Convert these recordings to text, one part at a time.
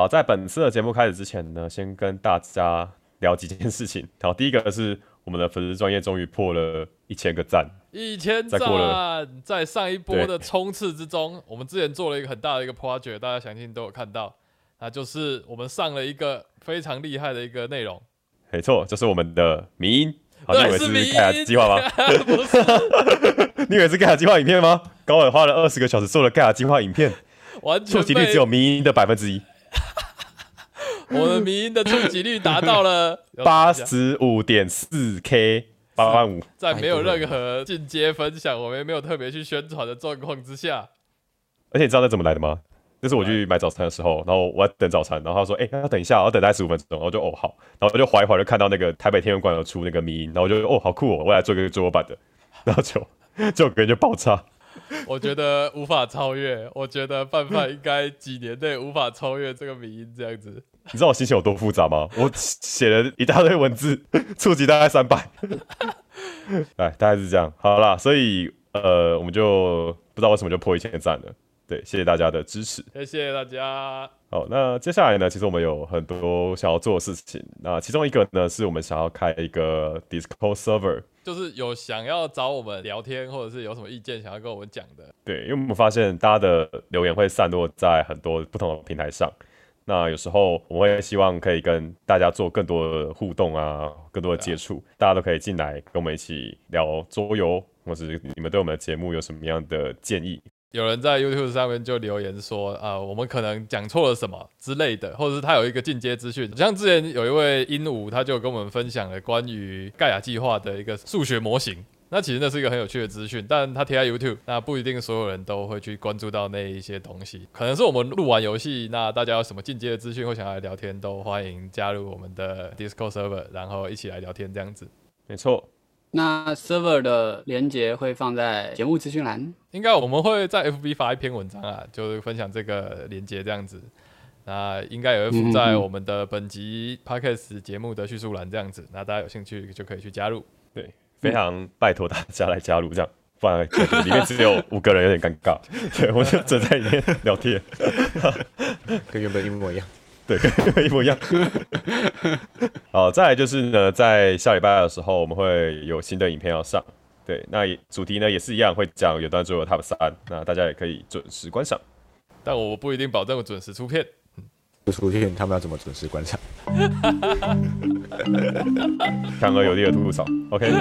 好，在本次的节目开始之前呢，先跟大家聊几件事情。好，第一个是我们的粉丝专业终于破了一千个赞，一千赞，在上一波的冲刺之中，我们之前做了一个很大的一个 project，大家相信都有看到，那就是我们上了一一个非常厉害的一个内容。没错，就是我们的迷音。好，你以对，为是盖亚 计划吗？不是，你以为是盖亚计划影片吗？高尔花了二十个小时做了盖亚计划影片，完全被触及率只有迷音的百分之一，我的迷音的触及率达到了 八十五点四 K，八万五。在没有任何进阶分享，我们也没有特别去宣传的状况之下，而且你知道那怎么来的吗？就是我去买早餐的时候，然后我要等早餐，然后他说：“哎、要等一下，要等大概十五分钟。”然后我就哦好，然后我就划一划，就看到那个台北天文馆有出那个迷音，然后我就哦好酷哦，我来做一个桌游版的，然后就 就别人就爆炸。我觉得无法超越。我觉得范范应该几年内无法超越这个迷音这样子。你知道我心情有多复杂吗？我写了一大堆文字，触及大概三百，哎，大概是这样。好啦，所以呃，我们就不知道为什么就破一千赞了。对，谢谢大家的支持。谢谢大家。好，那接下来呢，其实我们有很多想要做的事情。那其中一个呢，是我们想要开一个 Discord server。就是有想要找我们聊天，或者是有什么意见想要跟我们讲的，对，因为我们发现大家的留言会散落在很多不同的平台上。那有时候我们会希望可以跟大家做更多的互动啊，更多的接触，大家都可以进来跟我们一起聊桌游，或是你们对我们的节目有什么样的建议？有人在 YouTube 上面就留言说，啊、我们可能讲错了什么之类的，或者是他有一个进阶资讯，像之前有一位鹦鹉，他就跟我们分享了关于盖亚计划的一个数学模型。那其实那是一个很有趣的资讯，但他贴在 YouTube，那不一定所有人都会去关注到那一些东西。可能是我们录完游戏，那大家有什么进阶的资讯或想要来聊天，都欢迎加入我们的 Discord server，然后一起来聊天这样子。没错，那 server 的连接会放在节目资讯栏。应该我们会在 FB 发一篇文章啊，就是分享这个连接这样子。那应该也会附在我们的本集 Podcast 节目的叙述栏这样子。那大家有兴趣就可以去加入。对，非常拜托大家来加入，这样不然里面只有五个人有点尴尬。对，我就只在里面聊天，跟原本一模一样。对，跟原本一模一样。好，再来就是呢，在下礼拜的时候，我们会有新的影片要上。对，那也主题呢也是一样，会讲有段最后 Top 三，那大家也可以准时观赏。但我不一定保证我准时出片。不出现，他们要怎么准时观赏？强而有力的吐槽。OK，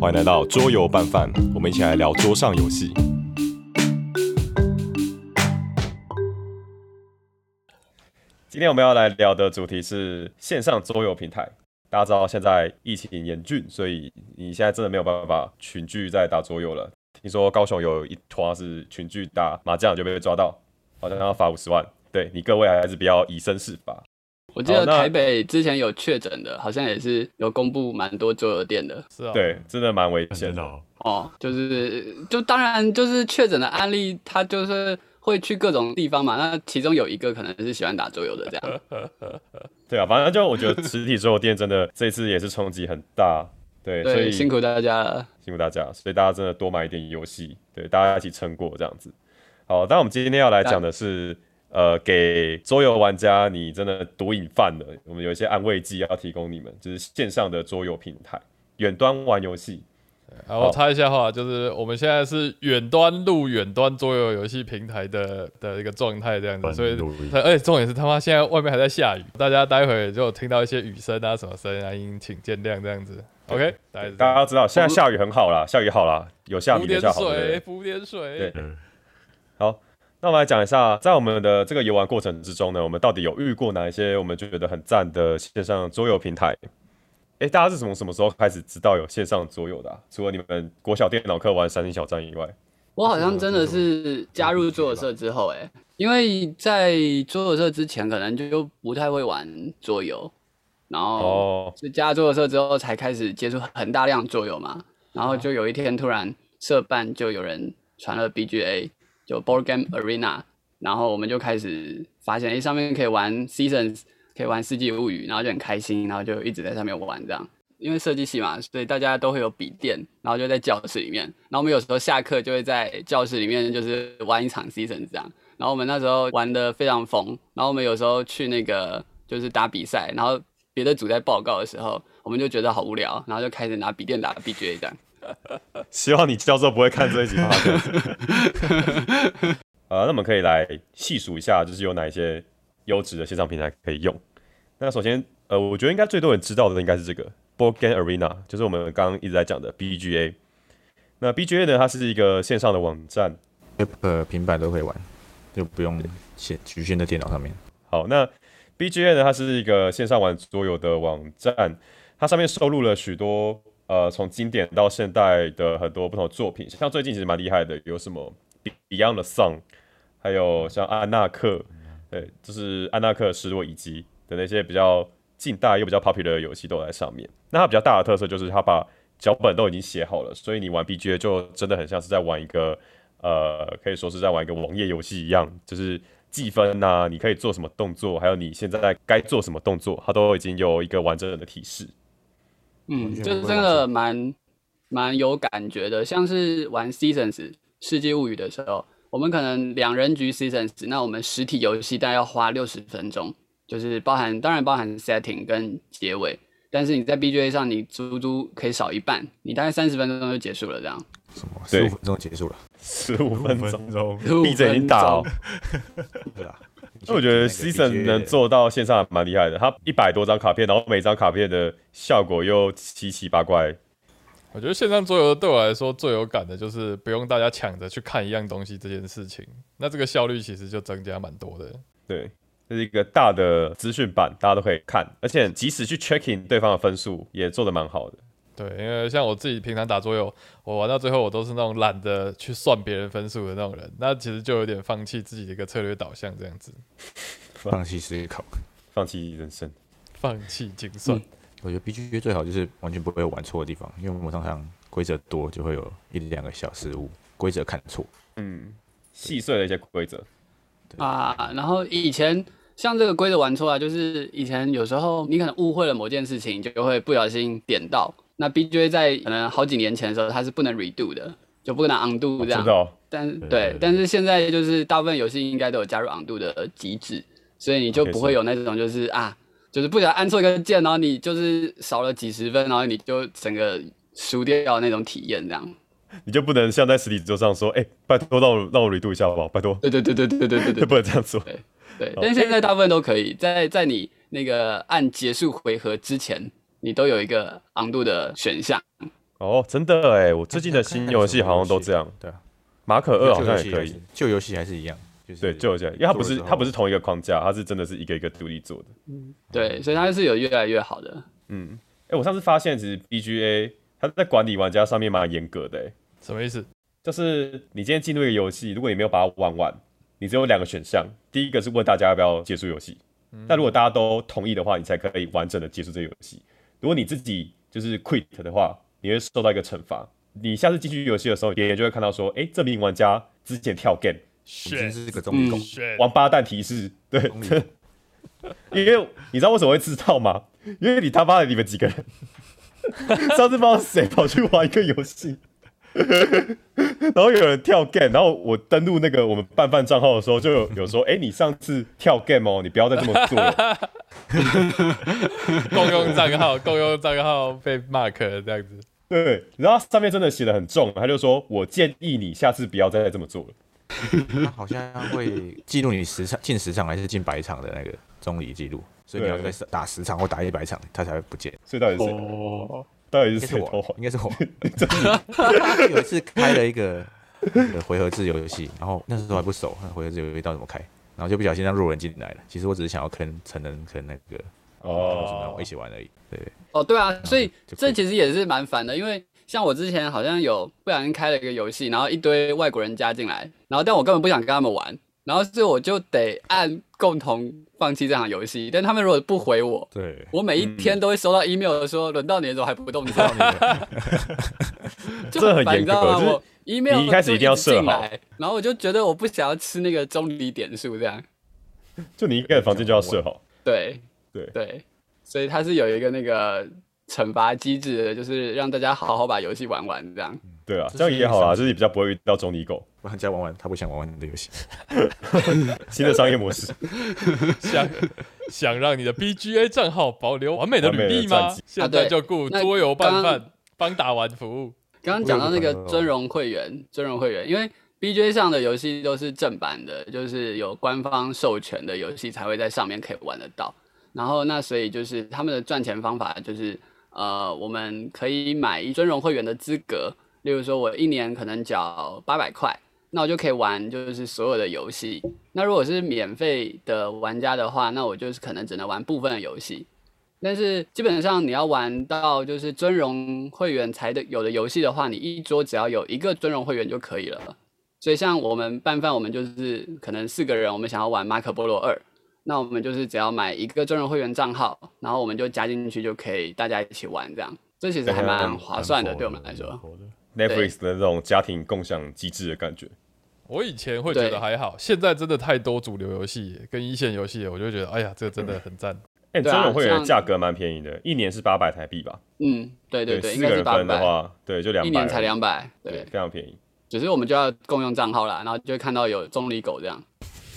欢迎来到桌游拌饭，我们一起来聊桌上游戏。今天我们要来聊的主题是线上桌游平台。大家知道现在疫情严峻，所以你现在真的没有办法群聚在打桌游了。听说高雄有一团是群聚打麻将就被抓到，好像要罚五十万。对你各位还是不要以身试法。我记得台北之前有确诊的，好像也是有公布蛮多桌游店的是啊，，对，真的蛮危险的。哦，哦，就是就当然就是确诊的案例，他就是会去各种地方嘛。那其中有一个可能是喜欢打桌游的这样。对啊，反正就我觉得实体桌游店真的这次也是冲击很大，对，所以，辛苦大家了。辛苦大家，所以大家真的多买一点游戏，对，大家一起撑过这样子。好，但我们今天要来讲的是，呃，给桌游玩家你真的毒瘾犯了，我们有一些安慰剂要提供你们，就是线上的桌游平台，远端玩游戏，好，我插一下话，就是我们现在是远端录远端桌游游戏平台的的一个状态这样子，所以而且重点是他妈现在外面还在下雨，大家待会就有听到一些雨声啊什么声啊，应请见谅这样子。OK，大家知道，现在下雨很好啦，下雨好啦，有下雨没下好，对不水，对？补点水对。好，那我们来讲一下，在我们的这个游玩过程之中呢，我们到底有遇过哪一些我们觉得很赞的线上桌游平台？哎，大家是从什么时候开始知道有线上桌游的啊、除了你们国小电脑课玩三星小站以外，我好像真的是加入桌游社之后、哎，因为在桌游社之前可能就不太会玩桌游，然后哦，是加入桌游社之后才开始接触很大量桌游嘛，然后就有一天突然社办就有人传了 BGA，就 Board Game Arena，然后我们就开始发现，哎、上面可以玩 Seasons，可以玩世纪物语，然后就很开心，然后就一直在上面玩这样。因为设计系嘛，所以大家都会有笔电，然后就在教室里面，然后我们有时候下课就会在教室里面就是玩一场 seasons 这样，然后我们那时候玩的非常疯，然后我们有时候去那个就是打比赛，然后别的组在报告的时候，我们就觉得好无聊，然后就开始拿笔电打 BGA 这样。希望你教授不会看这一集。呃，那我们可以来细数一下，就是有哪一些优质的线上平台可以用。那首先，呃，我觉得应该最多人知道的应该是这个 Board Game Arena，就是我们刚刚一直在讲的 BGA。那 BGA 呢，它是一个线上的网站，App 平板都可以玩，就不用限局限在电脑上面。好，那 BGA 呢，它是一个线上玩桌游的网站，它上面收录了许多呃从经典到现代的很多不同的作品，像最近其实蛮厉害的，有什么 Beyond the Sun，还有像安纳克，对，就是安纳克失落遗迹的那些比较近代又比较 popular 的游戏都在上面。那它比较大的特色就是它把脚本都已经写好了，所以你玩 BGA 就真的很像是在玩一个呃，可以说是在玩一个网页游戏一样，就是计分呐、你可以做什么动作，还有你现在该做什么动作，它都已经有一个完整的提示。嗯，就是这不会忘个蛮蛮有感觉的，像是玩 Seasons 世界物语的时候，我们可能两人局 Seasons，那我们实体游戏大概要花六十分钟，就是包含当然包含 setting 跟结尾，但是你在 BGA 上你足足可以少一半，你大概三十分钟就结束了这样。什么？对十五分钟结束了，十五分钟，钟。闭着眼睛打哦。对啊，那我觉得 Season 能做到线上还蛮厉害的，它一百多张卡片，然后每张卡片的效果又七七八怪。我觉得线上桌游对我来说最有感的就是不用大家抢着去看一样东西这件事情，那这个效率其实就增加蛮多的。对，这是一个大的资讯版，大家都可以看，而且即使去 checking 对方的分数，也做得蛮好的。对，因为像我自己平常打桌游，我玩到最后我都是那种懒得去算别人分数的那种人，那其实就有点放弃自己的一个策略导向这样子，放弃思考。放弃人生，放弃精算。嗯我觉得 BGA 最好就是完全不会有玩错的地方，因为我们常常规则多就会有一两个小失误，规则看错。嗯，细碎的一些规则。啊，然后以前像这个规则玩错啊，就是以前有时候你可能误会了某件事情，就会不小心点到。那 BGA 在可能好几年前的时候，它是不能 redo 的，就不能 undo 这样。知道，但对对，但是现在就是大部分游戏应该都有加入 undo 的机制，所以你就不会有那种就是啊，就是不小心按错一个键，然后你就是少了几十分，然后你就整个输掉那种体验这样。你就不能像在实体桌上说，哎、拜托让我让我 redo 一下好不好？拜托，对对对对对对对对就 不能这样做。对，但现在大部分都可以，在在你那个按结束回合之前，你都有一个昂度的选项。哦，真的哎，我最近的新游戏好像都这样。对啊，马可二好像也可以旧游戏还是，一样，就是对，就有这样，因为它不是它不是同一个框架，它是真的是一个一个独立做的。嗯对，所以它是有越来越好的。嗯，哎、我上次发现其实 BGA 它在管理玩家上面蛮严格的，哎，什么意思？就是你今天进入一个游戏，如果你没有把它玩完，你只有两个选项，第一个是问大家要不要结束游戏，但如果大家都同意的话，你才可以完整的结束这个游戏。如果你自己就是 quit 的话，你会受到一个惩罚。你下次继续游戏的时候，别人就会看到说，哎、这名玩家之前跳 game，已经是个中立嗯狗，王八蛋提示，对，因为你知道为什么会知道吗？因为你他妈的你们几个人，上次不知道谁跑去玩一个游戏，然后有人跳 game，然后我登录那个我们拌饭账号的时候，就有有说，哎、你上次跳 game 哦，你不要再这么做了。共用账号，共用账号被 mark 了这样子。对，然后上面真的写的很重，他就说我建议你下次不要再这么做了。他好像会记录你十场进十场还是进百场的那个中离记录，所以你要对再打十场或打一百场，他才会不见。所以到底是到底是？我应该是我。他 有一次开了一个回合制游戏，然后那时候还不熟，那回合制游戏到底怎么开，然后就不小心让路人进来了。其实我只是想要坑成人坑那个，哦我一起玩而已。对，哦，对啊，所以这其实也是蛮烦的，因为像我之前好像有不小心开了一个游戏，然后一堆外国人加进来，然后但我根本不想跟他们玩，然后所以我就得按共同放弃这场游戏。但他们如果不回我，对，我每一天都会收到 email 说轮到你的时候还不动作，就烦，这很严你知道吗？格就是我 email 你一开始一定要设好，然后我就觉得我不想要吃那个中离点数这样。就你一个人房间就要设好。对对对，所以它是有一个那个惩罚机制的，就是让大家好好把游戏玩完这样。对啊，这这样也好啊，就是比较不会遇到中离狗。玩家玩玩他不想玩玩的游戏。新的商业模式，想想让你的 BGA 账号保留完美的履历吗？现在就雇桌游拌刚饭帮打完服务。刚刚讲到那个尊荣会员，尊荣会员，因为 BGA 上的游戏都是正版的，就是有官方授权的游戏才会在上面可以玩得到。然后那所以就是他们的赚钱方法就是，呃，我们可以买一尊荣会员的资格，例如说我一年可能缴八百块，那我就可以玩就是所有的游戏。那如果是免费的玩家的话，那我就是可能只能玩部分的游戏。但是基本上你要玩到就是尊荣会员才的有的游戏的话，你一桌只要有一个尊荣会员就可以了。所以像我们拌饭，我们就是可能四个人，我们想要玩马可波罗二，那我们就是只要买一个尊荣会员账号，然后我们就加进去就可以大家一起玩这样。这其实还蛮划算的，对我们来说。Netflix 的那种家庭共享机制的感觉。我以前会觉得还好，现在真的太多主流游戏跟一线游戏了，我就会觉得，哎呀，这个真的很赞。哎，对啊尊荣会员价格蛮便宜的，一年是八百台币吧？嗯，对对对，应四个是八百，分的话，对，就两百，一年才两百，对，对，非常便宜。只是我们就要共用账号啦，然后就会看到有中离狗这样。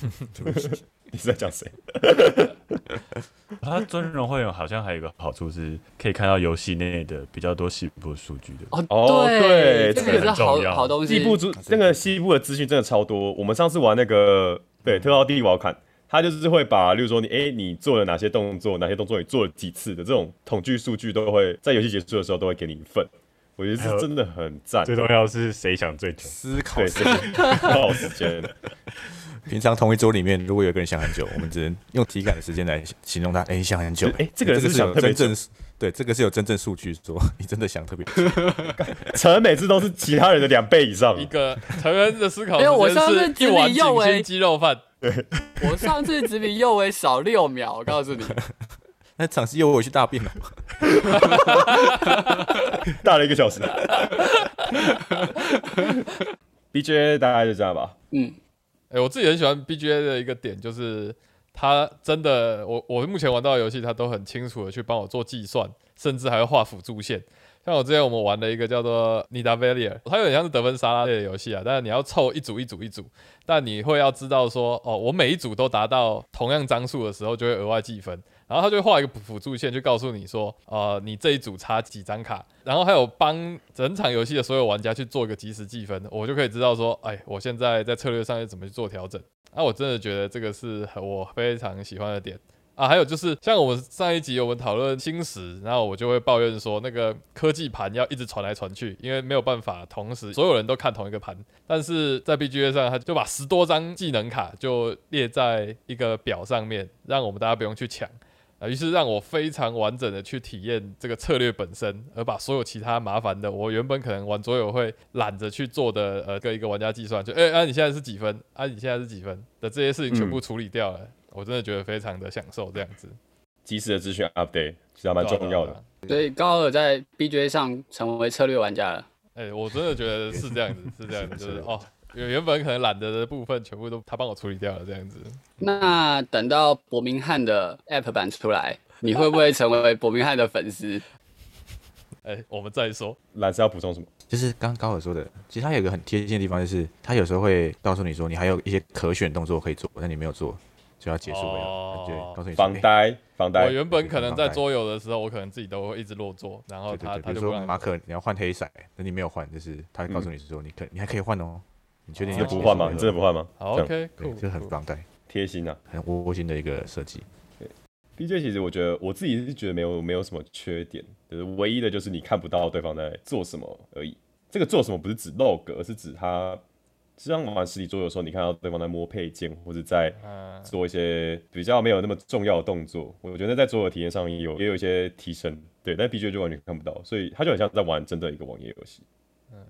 你是在讲谁？他尊荣会员好像还有一个好处是，可以看到游戏内的比较多细部数据的。哦，哦对这这个个是好好东西。西部资那个西部的资讯真的超多。我们上次玩那个对特奥蒂瓦坎，他就是会把，例如说你哎、你做了哪些动作，哪些动作你做了几次的这种统计数据，都会在游戏结束的时候都会给你一份。我觉得是真的很赞，最重要是谁想最久？思考对，是 耗时间。平常同一桌里面，如果有个人想很久，我们只能用体感的时间来形容他。哎、你想很久。哎这个人是是想特别真正对，这个是有真正数据说 你真的想特别久。陈每次都是其他人的两倍以上一。个陈恩的思考没有我上次比右欸景星鸡肉饭，我上次只比右维少六秒，我告诉你。那场是又我去大便了。大了一个小时。BJ 大概就这样吧。嗯，哎、我自己很喜欢 BGA 的一个点就是，它真的，我我目前玩到的游戏，它都很清楚的去帮我做计算，甚至还会画辅助线。像我之前我们玩的一个叫做 Nida Valier，它有点像是得分沙拉类的游戏啊，但是你要凑一组一组一组，但你会要知道说，哦，我每一组都达到同样张数的时候，就会额外计分。然后他就会画一个辅助线，就告诉你说，呃，你这一组差几张卡，然后还有帮整场游戏的所有玩家去做一个即时计分，我就可以知道说，哎，我现在在策略上要怎么去做调整。啊，我真的觉得这个是我非常喜欢的点啊。还有就是，像我们上一集我们讨论星石，然后我就会抱怨说，那个科技盘要一直传来传去，因为没有办法同时所有人都看同一个盘。但是在 BGA 上，他就把十多张技能卡就列在一个表上面，让我们大家不用去抢。啊，于是让我非常完整的去体验这个策略本身，而把所有其他麻烦的，我原本可能玩桌游会懒着去做的，呃，跟一个玩家计算，就，哎、啊，你现在是几分？啊，你现在是几分的这些事情全部处理掉了，我真的觉得非常的享受这样子，及时的资讯 update 其实还蛮重要的。所以高尔在 BJ 上成为策略玩家了。哎、我真的觉得是这样子，是这样子，就是哦，原原本可能懒得的部分，全部都他帮我处理掉了，这样子。那等到伯明翰的 App 版出来，你会不会成为伯明翰的粉丝？哎、我们再说。蓝是要补充什么？就是刚刚高尔说的，其实他有一个很贴心的地方，就是他有时候会告诉你说，你还有一些可选动作可以做，但你没有做，就要结束了。哦他就告诉你说哎防呆，我。原本可能在桌游的时候，我可能自己都会一直落座，然后他对对对，比如他就不让你说马可你要换黑色，那你没有换，就是他会告诉你说你可你还可以换哦，你确定哦你就不换吗？你真的不换吗？好这样，OK，这很酷防带，贴心啊。很窝心的一个设计。BJ 其实我觉得我自己是觉得没有没有什么缺点，就是唯一的就是你看不到对方在做什么而已。这个做什么不是指 log，而是指他，实际上玩实体桌游的时候，你看到对方在摸配件或者在嗯，做一些比较没有那么重要的动作，我觉得在桌游体验上也有也有一些提升。对，但 BJ 就完全看不到，所以他就很像在玩真的一个网页游戏。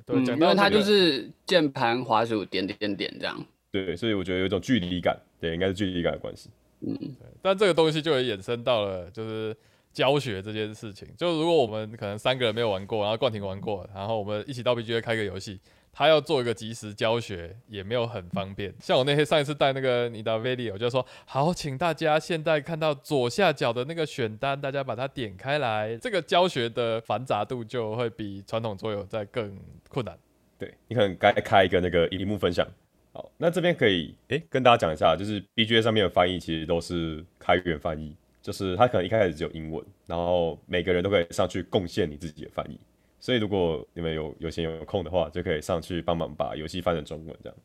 对，嗯，讲到因为它就是键盘、滑鼠、点点点这样。对，所以我觉得有一种距离感，对，应该是距离感的关系。嗯但这个东西就也衍生到了就是教学这件事情。就如果我们可能三个人没有玩过，然后冠廷玩过，然后我们一起到 BGA 开个游戏，他要做一个即时教学，也没有很方便。像我那天上一次带那个你的 video，我就说好，请大家现在看到左下角的那个选单，大家把它点开来，这个教学的繁杂度就会比传统桌游在更困难。对你可能该开一个那个荧幕分享。好，那这边可以诶跟大家讲一下，就是 BGA 上面的翻译其实都是开源翻译，就是它可能一开始只有英文，然后每个人都可以上去贡献你自己的翻译。所以如果你们有有闲有空的话，就可以上去帮忙把游戏翻成中文，这样。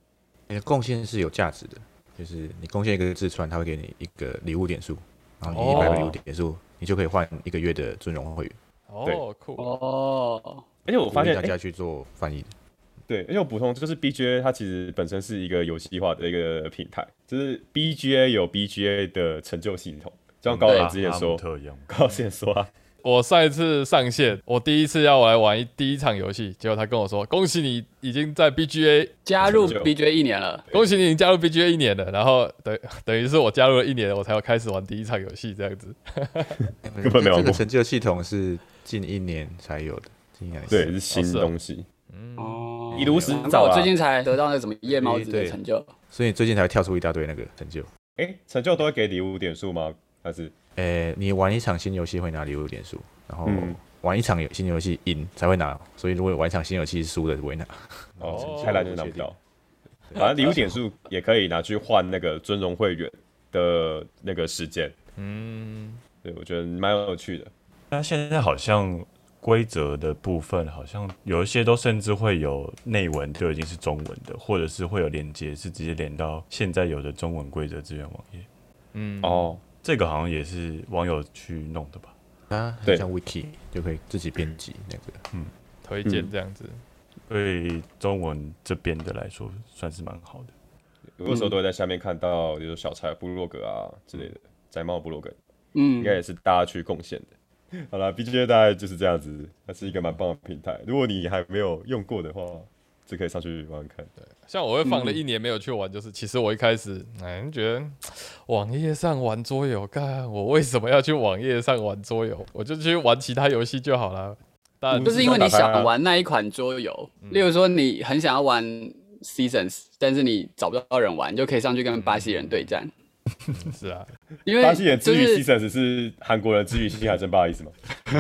你的贡献是有价值的，就是你贡献一个字出来，他会给你一个礼物点数，然后你一百个礼物点数，你就可以换一个月的尊荣会员。哦，酷。哦，而且我发现大家去做翻译的。对，而且我补充，就是 BGA 它其实本身是一个游戏化的一个平台，就是 BGA 有 BGA 的成就系统，就像高人之前说，高人之前说啊，我上一次上线，我第一次要来玩一第一场游戏，结果他跟我说：“恭喜你已经在 BGA，加入成就 BJ 一年了，恭喜你已经加入 BGA 一年了。”然后等等于是我加入了一年，我才要开始玩第一场游戏这样子。根本没玩过这个成就系统是近一年才有的，近一年对，是新东西。哦，一如实难怪早最近才得到那个什么夜猫子的成就，所以最近才会跳出一大堆那个成就。哎、成就都会给礼物点数吗？还是呃，你玩一场新游戏会拿礼物点数，然后嗯玩一场有新游戏赢才会拿，所以如果玩一场新游戏输的不会拿。哦，太烂就拿不到。反正礼物点数也可以拿去换那个尊荣会员的那个时间。嗯，对，我觉得蛮有趣的。那现在好像规则的部分，好像有一些都甚至会有内文就已经是中文的，或者是会有连接是直接连到现在有的中文规则资源网页。嗯，哦，这个好像也是网友去弄的吧？啊对很像 wiki 就可以自己编辑那个。嗯推荐这样子。对中文这边的来说，算是蛮好的。有的时候都会在下面看到，比如小柴布洛格啊之类的，宅猫布洛格，嗯应该也是大家去贡献的。好了，BGA 大概就是这样子，它是一个蛮棒的平台。如果你还没有用过的话，就可以上去玩玩看。像我会放了一年没有去玩，就是其实我一开始哎觉得网页上玩桌游，干我为什么要去网页上玩桌游？我就去玩其他游戏就好了。但就是因为你想玩那一款桌游，例如说你很想要玩 Seasons，但是你找不到人玩，你就可以上去跟巴西人对战。是啊，因为巴西人之于 Seasons 是韩国人之于星海争霸的意思吗？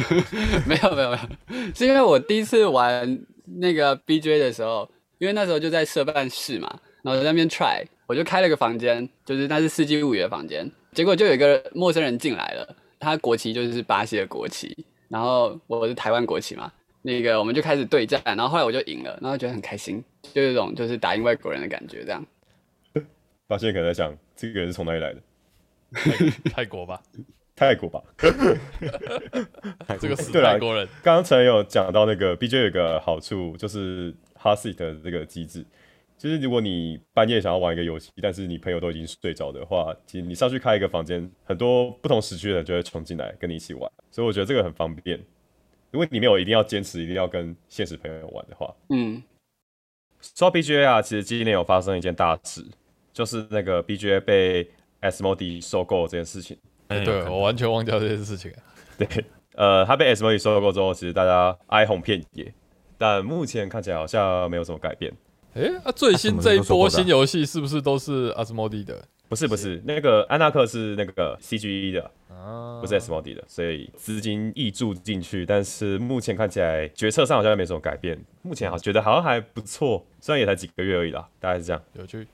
没有没有没有，是因为我第一次玩那个 BJ 的时候，因为那时候就在社办室嘛，然后在那边 try，我就开了个房间，就是那是四季物语的房间，结果就有一个陌生人进来了，他国旗就是巴西的国旗，然后我是台湾国旗嘛，那个我们就开始对战，然后后来我就赢了，然后觉得很开心，就有一种就是打赢外国人的感觉，这样。巴西人可能在想，这个人是从哪里来的？泰泰国吧，泰国吧。这个是泰国人，刚刚陈有讲到那个 BJ 有个好处，就是 hard seat 的这个机制，就是如果你半夜想要玩一个游戏，但是你朋友都已经睡着的话，其实你上去开一个房间，很多不同时区的人就会冲进来跟你一起玩，所以我觉得这个很方便。如果你没有一定要坚持，一定要跟现实朋友玩的话，嗯，说到 BGA 啊，其实今年有发生一件大事，就是那个 BGA 被 Asmodee 收购这件事情。哎对我完全忘掉这件事情。对，呃，他被 Asmodee 收购之后，其实大家哀鸿遍野，但目前看起来好像没有什么改变。诶，啊，最新这一波新游戏是不是都是阿斯莫蒂的不是不是，那个安纳克是那个 CGE 的，啊？不是 Asmodee 的，所以资金溢注进去，但是目前看起来决策上好像没什么改变。目前好觉得好像还不错，虽然也才几个月而已啦，大概是这样。有趣。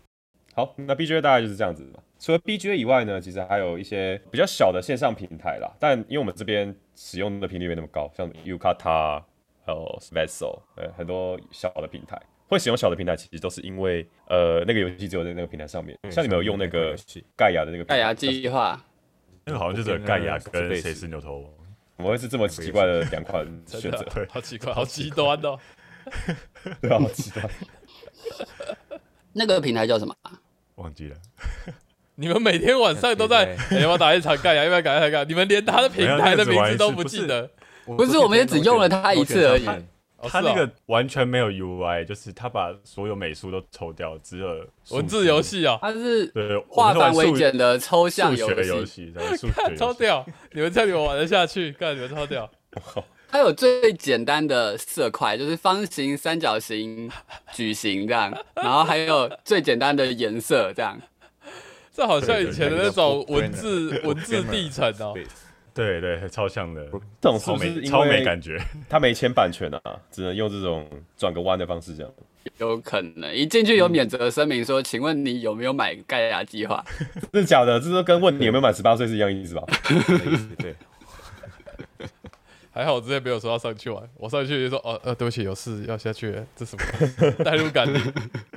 好，那 BGA 大概就是这样子吧。除了 BGA 以外呢，其实还有一些比较小的线上平台啦，但因为我们这边使用的频率没那么高，像 Yukata 还有 Vessel，呃，很多小的平台会使用小的平台，其实都是因为呃那个游戏只有在那个平台上面。像你们有用那个盖亚的那个盖亚计划，那个好像就是盖亚跟谁是牛头王，怎么会是这么奇怪的两款选择？对 好奇怪，好极端哦。对啊，好奇怪。那个平台叫什么啊？忘记了。你们每天晚上都在，要不要打一场干呀？要不要打一场干？你们连他的平台的名字都不记得。不是我们也只用了他一次而已他那个完全没有 UI，就是他把所有美术都抽掉，只有文字游戏哦，他是对，化繁为简简的抽象游游戏。戏，对，数学游戏超屌！你们这样你们玩得下去？干你们超屌！它有最简单的色块，就是方形、三角形、矩形这样，然后还有最简单的颜色这样。这好像以前的那种文字文字地层哦。对对，超像的，这种是没超没感觉。他没签版权啊，只能用这种转个弯的方式这样。有可能一进去有免责声明说，请问你有没有买盖亚计划？真的假的？这是跟问你有没有满十八岁是一样意思吧？的意思对，还好我之前没有说要上去玩，我上去就说哦呃，对不起，有事要下去了，这什么 代入感？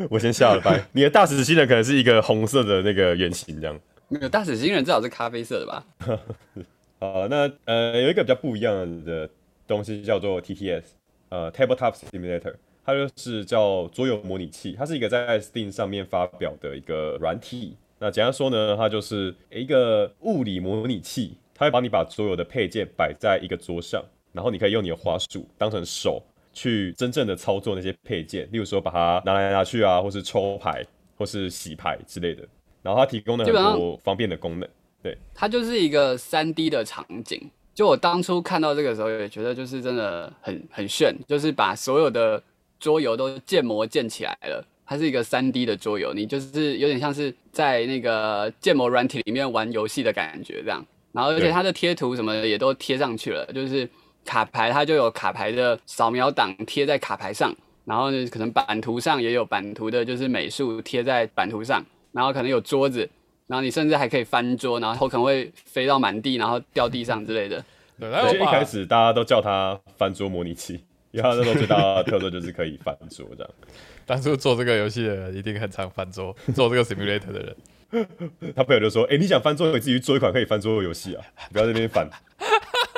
我先下了拜。你的大使新人可能是一个红色的那个圆形这样。没有大使新人至少是咖啡色的吧？好，那呃有一个比较不一样的东西叫做 TTS，呃 Tabletop Simulator，它就是叫桌游模拟器，它是一个在 Steam 上面发表的一个软体。那简单说呢，它就是一个物理模拟器，它会帮你把所有的配件摆在一个桌上，然后你可以用你的滑鼠当成手去真正的操作那些配件，例如说把它拿来拿去啊，或是抽牌，或是洗牌之类的。然后它提供了很多方便的功能。对它就是一个三 D 的场景。就我当初看到这个时候，也觉得就是真的很很炫，就是把所有的桌游都建模建起来了。它是一个三 D 的桌游，你就是有点像是在那个建模软体里面玩游戏的感觉这样。然后而且它的贴图什么的也都贴上去了，就是卡牌它就有卡牌的扫描档贴在卡牌上，然后呢可能版图上也有版图的就是美术贴在版图上，然后可能有桌子，然后你甚至还可以翻桌，然后可能会飞到满地，然后掉地上之类的。对，而且一然后把开始大家都叫它翻桌模拟器，因为它那时候最大的特色就是可以翻桌这样。当初做这个游戏的人一定很常翻桌，做这个 simulator 的人。他朋友就说：“哎、你想翻桌游，你自己去做一款可以翻桌游游戏啊，不要在那边翻。”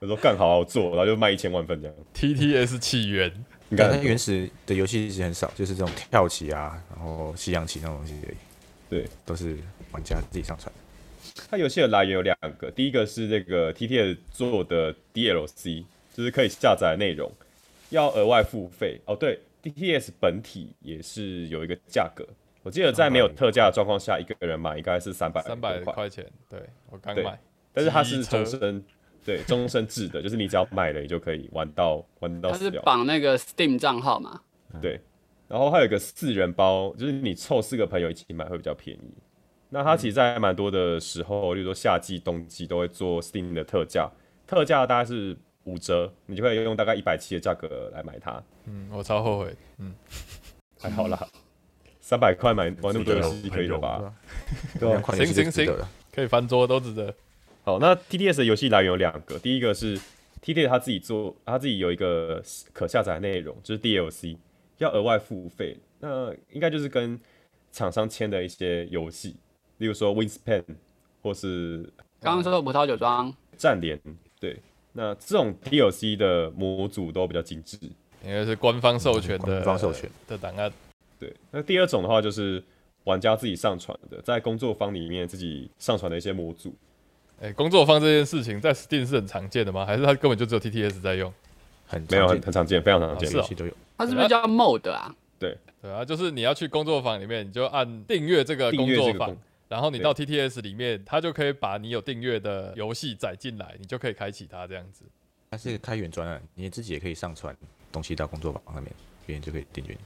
我说：“干好好做，然后就卖一千万份这样。TTS 起源，你看，原始的游戏其实很少，就是这种跳棋啊，然后西洋棋那种东西而已，对，都是玩家自己上传。它游戏的来源有两个，第一个是这个 TTS 做的 DLC，就是可以下载内容，要额外付费。哦，对，TTS 本体也是有一个价格，我记得在没有特价的状况下，一个人买应该是三百三百块，钱，对我刚对买。但是它是终身，对，终身制的，就是你只要买了，你就可以玩到玩到它是。绑那个 Steam 账号嘛？对，然后还有一个四人包，就是你凑四个朋友一起买会比较便宜。那它其实在蛮多的时候，例如说夏季、冬季都会做 Steam 的特价，特价大概是五折，你就可以用大概一百七的价格来买它，嗯，我超后悔。嗯还好啦，三百块买玩那么多游戏可以了吧？对行行值得的。可以翻桌都值得。好，那 TTS 的游戏来源有两个，第一个是 TDS 他自己做，他自己有一个可下载内容，就是 DLC，要额外付费。那应该就是跟厂商签的一些游戏，例如说 Wingspan 或是刚刚说的葡萄酒庄，战联，对。那这种 DLC 的模组都比较精致，应该是官方授权的，官方授权的档案。对。那第二种的话就是玩家自己上传的，在工作坊里面自己上传的一些模组。哎、工作坊这件事情在 Steam 是很常见的吗？还是它根本就只有 TTS 在用？很没有很很常见，非常常见。游戏都有。它是不是叫 Mode 啊？对对啊，就是你要去工作坊里面，你就按订阅这个工作坊然后你到 TTS 里面，它就可以把你有订阅的游戏载进来，你就可以开启它这样子。它是一个开源专案，你自己也可以上传东西到工作坊上面，别人就可以订阅你。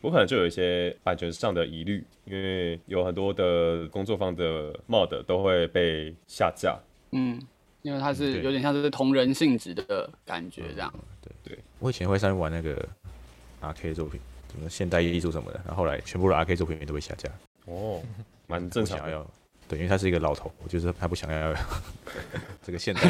我可能就有一些版权上的疑虑，因为有很多的工作坊的 mod 都会被下架。嗯，因为它是有点像是同人性质的感觉这样。对对我以前会上去玩那个 R K 作品，什么现代艺术什么的，然后后来全部的 R K 作品也都被下架。哦，蛮正常的。想要，对，因为他是一个老头，我就是他不想要 这个现代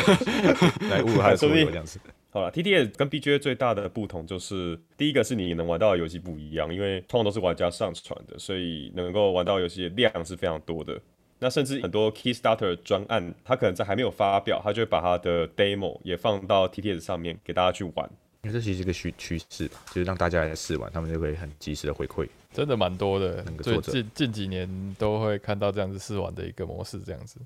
来侮辱他的桌游这样子。好了，TTS 跟 BGA 最大的不同就是，第一个是你能玩到的游戏不一样，因为通常都是玩家上传的，所以能够玩到游戏的量是非常多的。那甚至很多 Kickstarter 专案，它可能在还没有发表，它就会把它的 demo 也放到 TTS 上面给大家去玩。因为这其实是一个趋趋势吧，就是让大家来试玩，他们就会很及时的回馈。真的蛮多的那，个最作者近近几年都会看到这样子试玩的一个模式，这样子。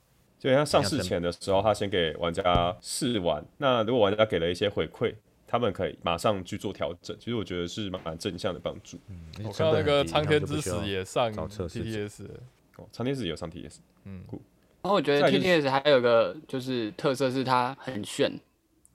就像上市前的时候，他先给玩家试玩，那如果玩家给了一些回馈，他们可以马上去做调整。其实我觉得是蛮正向的帮助。嗯我看到那个苍天之死也上哦，苍天使有上 TS，嗯然后我觉得 TTS 还有个就是特色是它很炫，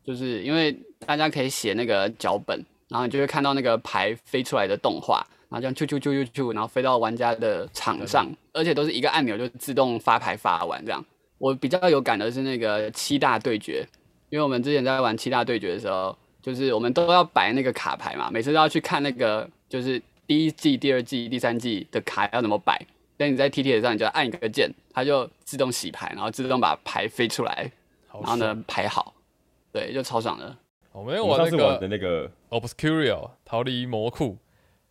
就是因为大家可以写那个脚本，然后你就会看到那个牌飞出来的动画，然后这样啾啾啾啾啾，然后飞到玩家的场上，而且都是一个按钮就自动发牌发完这样。我比较有感的是那个七大对决，因为我们之前在玩七大对决的时候，就是我们都要摆那个卡牌嘛，每次都要去看那个就是第一季、第二季、第三季的卡要怎么摆。但你在 T T 上，你就按一个键，它就自动洗牌，然后自动把牌飞出来，然后呢排好，对，就超爽的。我们我玩那个那个 Obscurio 逃离魔库，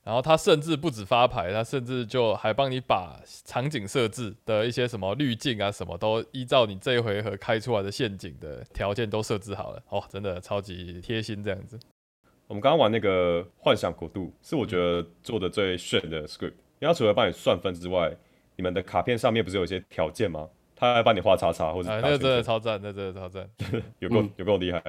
然后他甚至不止发牌，他甚至就还帮你把场景设置的一些什么滤镜啊，什么都依照你这一回合开出来的陷阱的条件都设置好了。哦，真的超级贴心这样子。我们刚刚玩那个幻想国度，是我觉得做的最炫的 script。因为它除了帮你算分之外，你们的卡片上面不是有一些条件吗？它还帮你画叉叉或者啊，打那个真的超赞，那真的超赞。有够嗯有够厉害。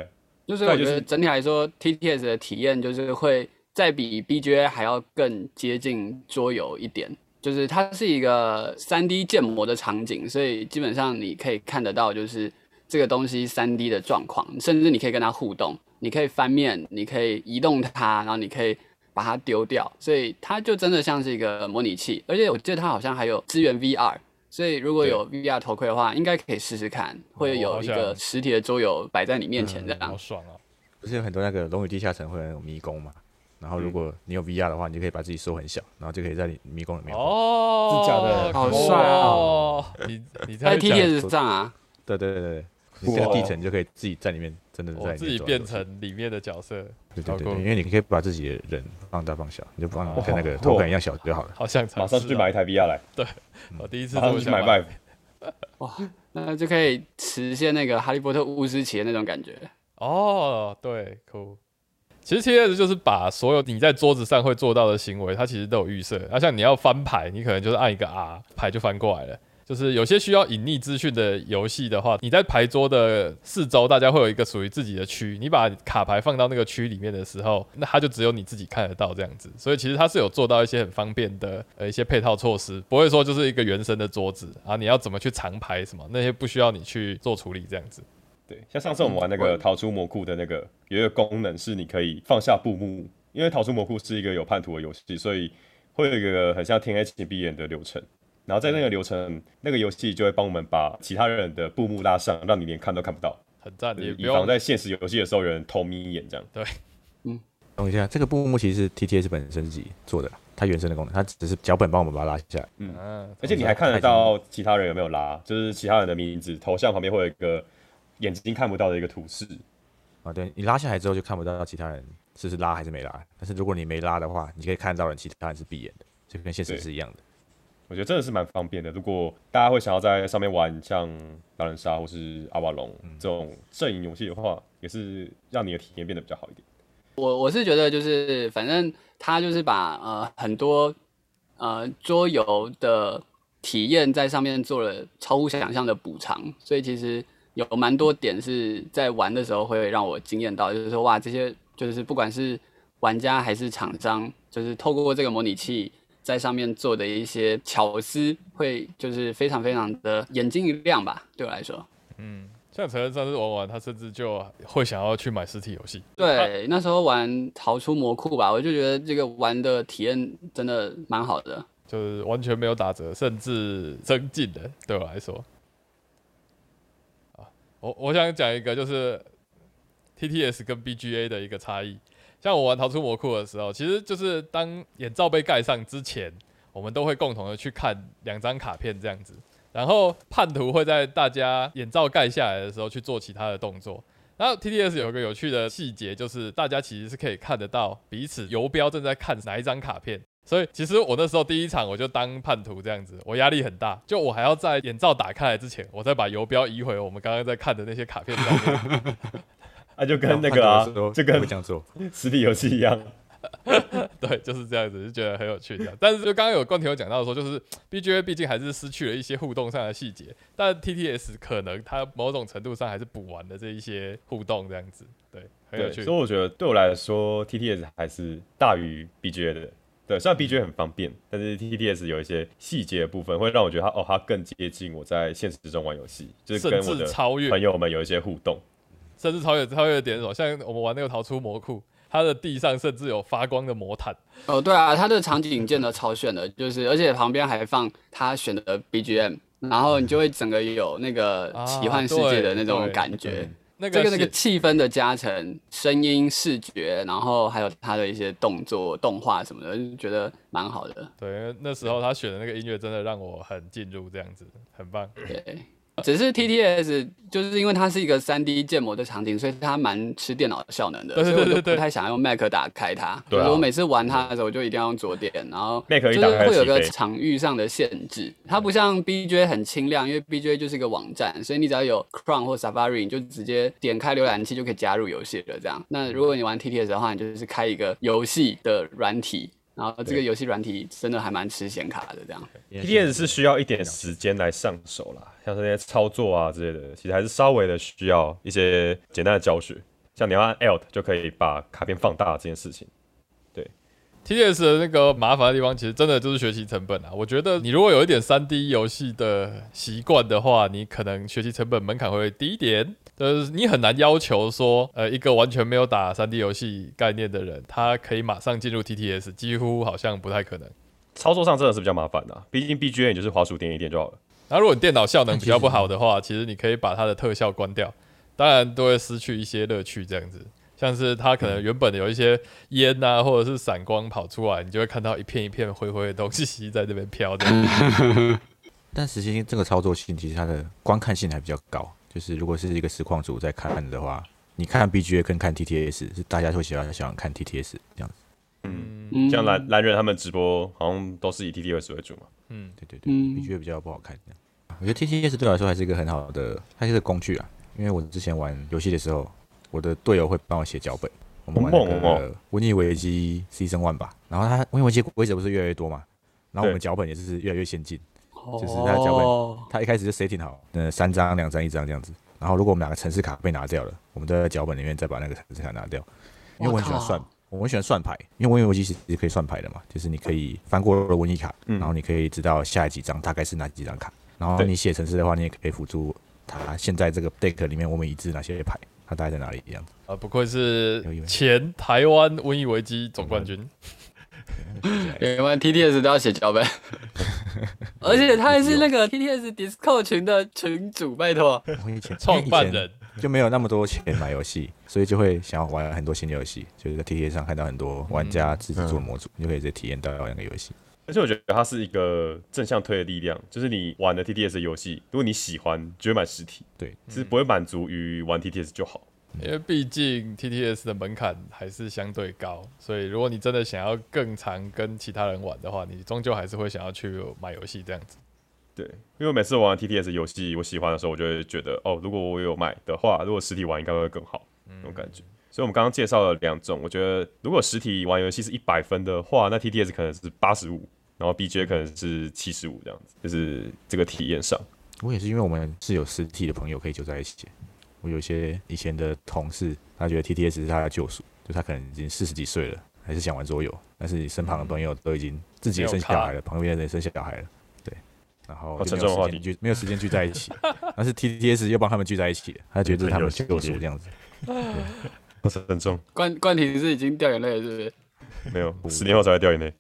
就是再就是我觉得整体来说，TTS 的体验就是会再比 BGA 还要更接近桌游一点。就是它是一个3 D 建模的场景，所以基本上你可以看得到，就是这个东西3 D 的状况，甚至你可以跟它互动，你可以翻面，你可以移动它，然后你可以把它丢掉，所以它就真的像是一个模拟器。而且我记得它好像还有支援 VR，所以如果有 VR 头盔的话，应该可以试试看，会有一个实体的桌游摆在你面前这样。好爽啊！不是有很多那个龙与地下城会有那种迷宫嘛？然后如果你有 VR 的话，你就可以把自己缩很小，然后就可以在你迷宫里面。哦，是假的好帅啊哦！你你在在讲 TTS 上啊，对对对对对，你这个地层就可以自己在里面真的在自己变成里面的角色，对对对对，因为你可以把自己的人放大放小，你就放哦跟那个头感一样小就好了。好想尝试、哦。马上去买一台 VR 来，对我第一次马这么想上去买 Vive。那就可以实现那个哈利波特巫师奇的那种感觉。哦，对，酷。其实 T S 就是把所有你在桌子上会做到的行为，它其实都有预设。那、像你要翻牌，你可能就是按一个 R，牌就翻过来了。就是有些需要隐匿资讯的游戏的话，你在牌桌的四周，大家会有一个属于自己的区。你把卡牌放到那个区里面的时候，那它就只有你自己看得到这样子。所以其实它是有做到一些很方便的呃一些配套措施，不会说就是一个原生的桌子啊，你要怎么去藏牌什么那些不需要你去做处理这样子。对，像上次我们玩那嗯个逃出魔库的那个，有一个功能是你可以放下布幕，因为逃出魔库是一个有叛徒的游戏，所以会有一个很像天黑请闭眼的流程。然后在那个流程，那个游戏就会帮我们把其他人的布幕拉上，让你连看都看不到，很赞，就是以也不用防在现实游戏的时候有人偷眯一眼这样。对，嗯等一下，这个布幕其实是 TTS 本身自己做的，它原生的功能，它只是脚本帮我们把它拉下来。嗯，而且你还看得到其他人有没有拉，就是其他人的名字、头像旁边会有一个眼睛看不到的一个图示。啊，对你拉下来之后就看不到其他人是不是拉还是没拉，但是如果你没拉的话，你可以看到人其他人是闭眼的，就跟现实是一样的。我觉得真的是蛮方便的。如果大家会想要在上面玩像狼人杀或是阿瓦隆这种阵营游戏的话，也是让你的体验变得比较好一点。我我是觉得就是反正他就是把呃很多呃桌游的体验在上面做了超乎想象的补偿，所以其实有蛮多点是在玩的时候会让我惊艳到，就是说哇这些就是不管是玩家还是厂商，就是透过这个模拟器在上面做的一些巧思，会就是非常非常的眼睛一亮吧，对我来说。嗯，像陈恩上次玩完，他甚至就会想要去买实体游戏。对，那时候玩逃出魔库吧，我就觉得这个玩的体验真的蛮好的。就是完全没有打折，甚至增进的，对我来说。我我想讲一个就是 TTS 跟 BGA 的一个差异。像我玩逃出魔库的时候，其实就是当眼罩被盖上之前，我们都会共同的去看两张卡片这样子，然后叛徒会在大家眼罩盖下来的时候去做其他的动作。然后 TTS 有一个有趣的细节，就是大家其实是可以看得到彼此游标正在看哪一张卡片。所以其实我那时候第一场我就当叛徒这样子，我压力很大，就我还要在眼罩打开来之前，我再把游标移回我们刚刚在看的那些卡片上面。啊、就跟那个啊就跟这样做。实体游戏一样。对，就是这样子，就觉得很有趣这样。但是就刚刚有冠廷有讲到说，就是 BGA 毕竟还是失去了一些互动上的细节，但 TTS 可能它某种程度上还是补完了这一些互动这样子，对，很有，趣所以。我觉得对我来说，TTS 还是大于 BGA 的。对，虽然 BGA 很方便，但是 TTS 有一些细节的部分会让我觉得它哦，它更接近我在现实中玩游戏，就是跟我甚至的超越朋友们有一些互动。甚至超越超越的点什么？像我们玩那个逃出魔库，它的地上甚至有发光的魔毯。哦，对啊，它的场景建的超炫的，就是而且旁边还放他选的 BGM，然后你就会整个有那个奇幻世界的那种感觉。对那这个那个气氛的加成，声音、视觉，然后还有他的一些动作、动画什么的，就觉得蛮好的。对，那时候他选的那个音乐真的让我很进入，这样子很棒。对，只是 TTS 就是因为它是一个3 D 建模的场景，所以它蛮吃电脑效能的，所以我不太想用 Mac 打开它。对啊我每次玩它的时候，我就一定要用左点，然后 Mac 就会有个场域上的限制。它不像 BJ 很清亮，因为 BJ 就是一个网站，所以你只要有 Chrome 或 Safari，你就直接点开浏览器就可以加入游戏了。这样，那如果你玩 TTS 的话，你就是开一个游戏的软体。然后这个游戏软体真的还蛮吃显卡的，这样。pts 是需要一点时间来上手啦，像是那些操作啊之类的，其实还是稍微的需要一些简单的教学。像你要按 Alt 就可以把卡片放大这件事情。TTS 的那个麻烦的地方，其实真的就是学习成本啊。我觉得你如果有一点三 D 游戏的习惯的话，你可能学习成本门槛会低一点。就是你很难要求说，呃，一个完全没有打三 D 游戏概念的人，他可以马上进入 TTS，几乎好像不太可能。操作上真的是比较麻烦的啊，毕竟 BGA 你就是滑鼠点一点就好了。然后如果你电脑效能比较不好的话，其实你可以把它的特效关掉，当然都会失去一些乐趣。这样子，像是它可能原本有一些烟啊，或者是闪光跑出来，你就会看到一片一片灰灰的东西在这边飘的。但实际性这个操作性，其实它的观看性还比较高。就是如果是一个实况组在看的话，你看 BGA 跟看 TTS 是大家会喜欢喜欢看 TTS 这样子。嗯，嗯像蓝蓝人他们直播好像都是以 TTS 为主嘛。嗯，对对对、嗯 b g a 比较不好看这样。我觉得 TTS 对我来说还是一个很好的，它是一个工具啊。因为我之前玩游戏的时候，我的队友会帮我写脚本。我们玩那个《瘟疫危机》Season One 吧，然后它瘟疫危机规则不是越来越多嘛，然后我们脚本也是越来越先进。就是它的脚本哦他一开始就 setting 好，呃，三张、两张、一张这样子。然后如果我们两个城市卡被拿掉了，我们都在脚本里面再把那个城市卡拿掉。因为我很喜欢算，我很喜欢算牌，因为瘟疫危机其实可以算牌的嘛，就是你可以翻过了瘟疫卡，嗯然后你可以知道下几张大概是哪几张卡。然后对你写城市的话，你也可以辅助它现在这个 deck 里面我们已知哪些牌，它大概在哪里一样。啊，不愧是前台湾瘟疫危机总冠军。连玩 TTS 都要写脚本，而且他还是那个 TTS Discord 群的群主，拜托。创办人就没有那么多钱买游戏，所以就会想要玩很多新的游戏，就是在 TTS 上看到很多玩家自己做模组，你就可以直接体验到那个游戏。而且我觉得它是一个正向推的力量，就是你玩的 TTS 游戏，如果你喜欢，就会买实体，对，是不会满足于玩 TTS 就好。因为毕竟 TTS 的门槛还是相对高，所以如果你真的想要更常跟其他人玩的话，你终究还是会想要去买游戏这样子。对，因为每次我玩 TTS 游戏，我喜欢的时候，我就会觉得，哦，如果我有买的话，如果实体玩应该会更好，那种感觉。所以我们刚刚介绍了两种，我觉得如果实体玩游戏是一百分的话，那 TTS 可能是八十五，然后 BJ 可能是七十五这样子，就是这个体验上。我也是因为我们是有实体的朋友可以揪在一起。我有一些以前的同事，他觉得 T T S 是他的救赎，就他可能已经四十几岁了，还是想玩桌游，但是你身旁的朋友都已经自己也生小孩了，旁边的人生小孩了，对，然后好就没有时间聚，没有时间聚在一起，但是 T T S 又帮他们聚在一起了，他觉得这是他们的救赎这样子。好沉重，冠冠廷是已经掉眼泪了，是不是？没有，十年后才会掉眼泪。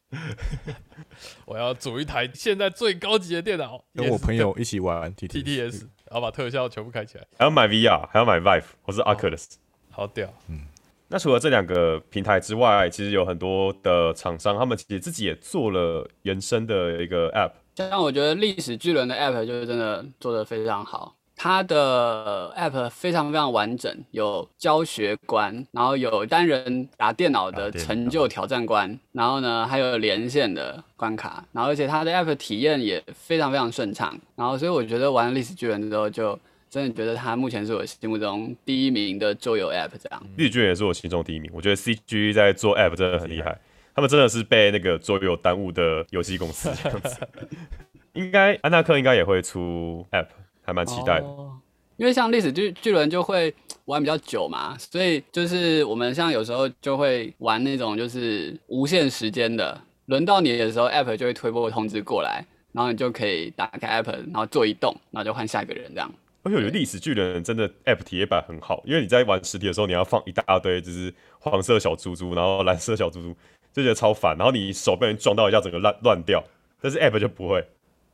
我要组一台现在最高级的电脑，跟我朋友一起玩 T T TTS，然后把特效全部开起来，还要买 VR，还要买 Vive 或是 Oculus。好屌！嗯那除了这两个平台之外，其实有很多的厂商，他们其实自己也做了原生的一个 App。像我觉得历史巨轮的 App 就是真的做的非常好，它的 App 非常非常完整，有教学关，然后有单人打电脑的成就挑战关，然后呢还有连线的关卡，然后而且它的 App 体验也非常非常顺畅，然后所以我觉得玩了历史巨人之后，就真的觉得它目前是我心目中第一名的桌游 App 这样。绿巨人也是我心中第一名，我觉得 CG 在做 App 真的很厉害，他们真的是被那个桌游耽误的游戏公司这样子。应该安纳克应该也会出 App，还蛮期待的。哦因为像历史巨巨轮就会玩比较久嘛，所以就是我们像有时候就会玩那种就是无限时间的，轮到你的时候，App 就会推播通知过来，然后你就可以打开 App，然后做移动，然后就换下一个人这样。而且我觉得历史巨人真的 App 体验版很好，因为你在玩实体的时候，你要放一大堆就是黄色小猪猪，然后蓝色小猪猪，就觉得超烦，然后你手被人撞到一下，整个乱乱掉。但是 App 就不会，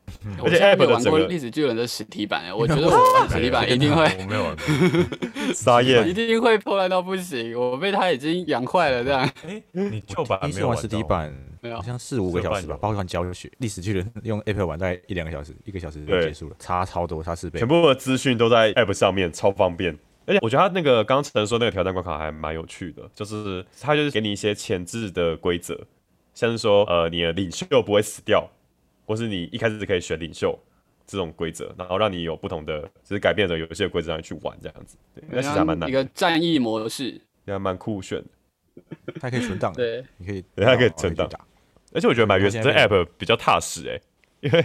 而且我现在 App 没玩过的整个历史巨人的实体版，哎 我觉得我玩实体版一定会我没有玩过。一撒野，定会破烂到不行，我被他已经养坏了这样。哎你旧版没有第一次玩实体，版没有好像四五个小时吧，包括教学。历史巨人用 App 玩大概一两个小时，一个小时就结束了，差超多，差四倍全。部的资讯都在 App 上面，超方便。而且我觉得他那个刚刚陈说那个挑战关卡还蛮有趣的，就是他就是给你一些前置的规则，像是说呃你的领袖不会死掉，或是你一开始可以选领袖这种规则，然后让你有不同的就是改变着游戏的规则让你去玩这样子。对，那其实还蛮难一，个战役模式，也还蛮酷炫的。它还可以存档，对，你可以，对它可以哦存档而且我觉得买原生 App 比较踏实哎、因为